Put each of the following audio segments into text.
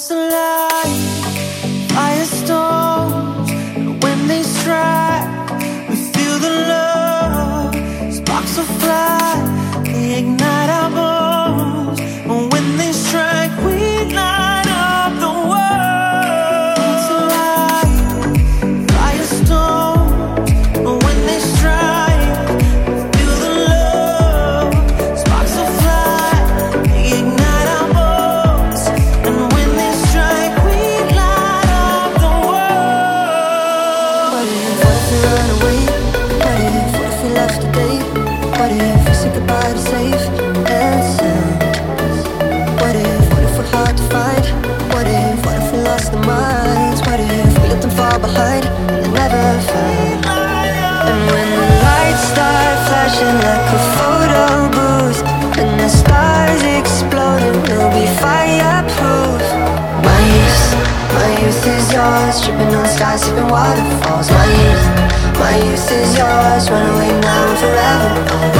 It's alive. Waterfalls. My youth, my youth is yours Run away now and forever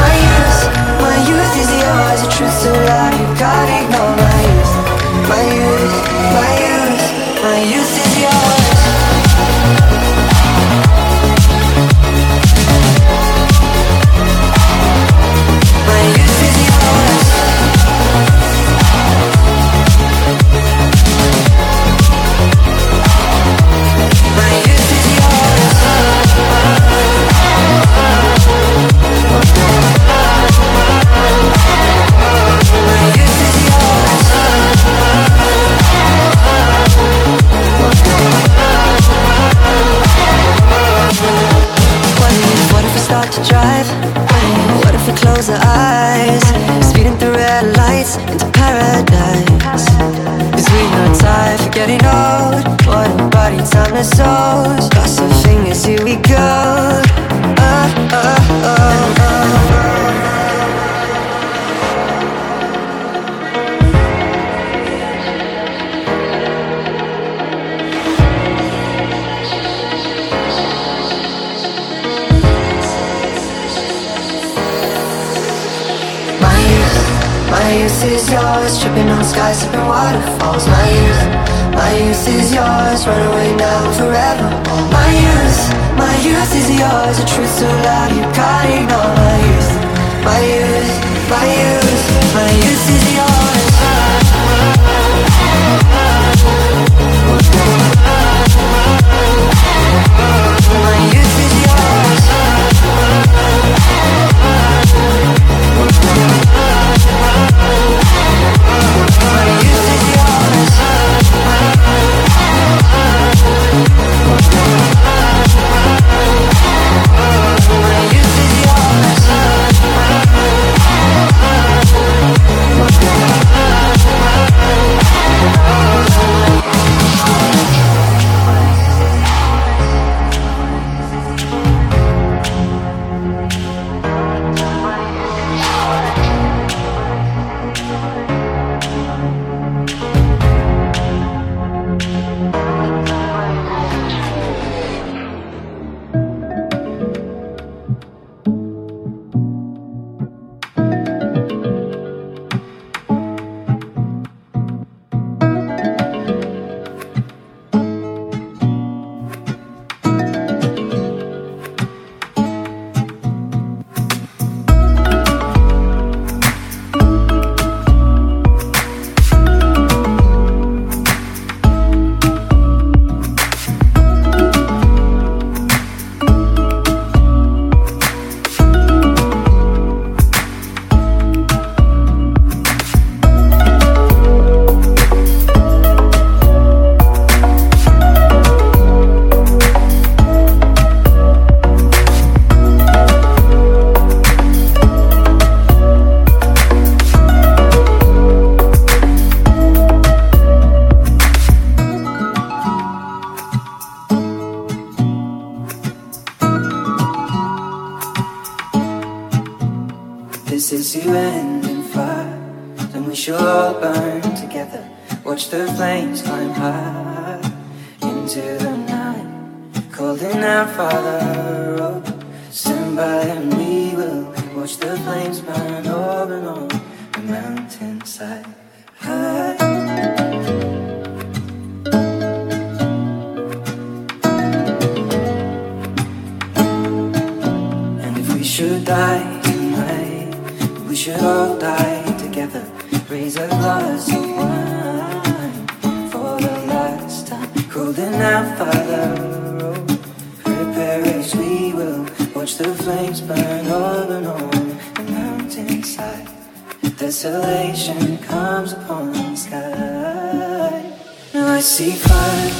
Tripping on skies, sipping waterfalls. My youth, my youth is yours Run away now forever. My youth, my youth is yours The truth so loud you can't ignore. My youth, my youth, my youth My youth is yours we shall all burn together. Watch the flames climb high into the night, calling out, Father, oh, stand by and we will watch the flames burn over and on the mountainside. High. And if we should die tonight, we should all die together. Raise a glass of wine for the last time. Holding out, Father, oh, prepare as we will. Watch the flames burn over and on the mountainside. Desolation comes upon the sky. Now I see fire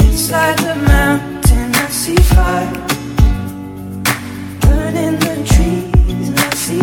inside the mountain. I see fire. Burning the trees. And I see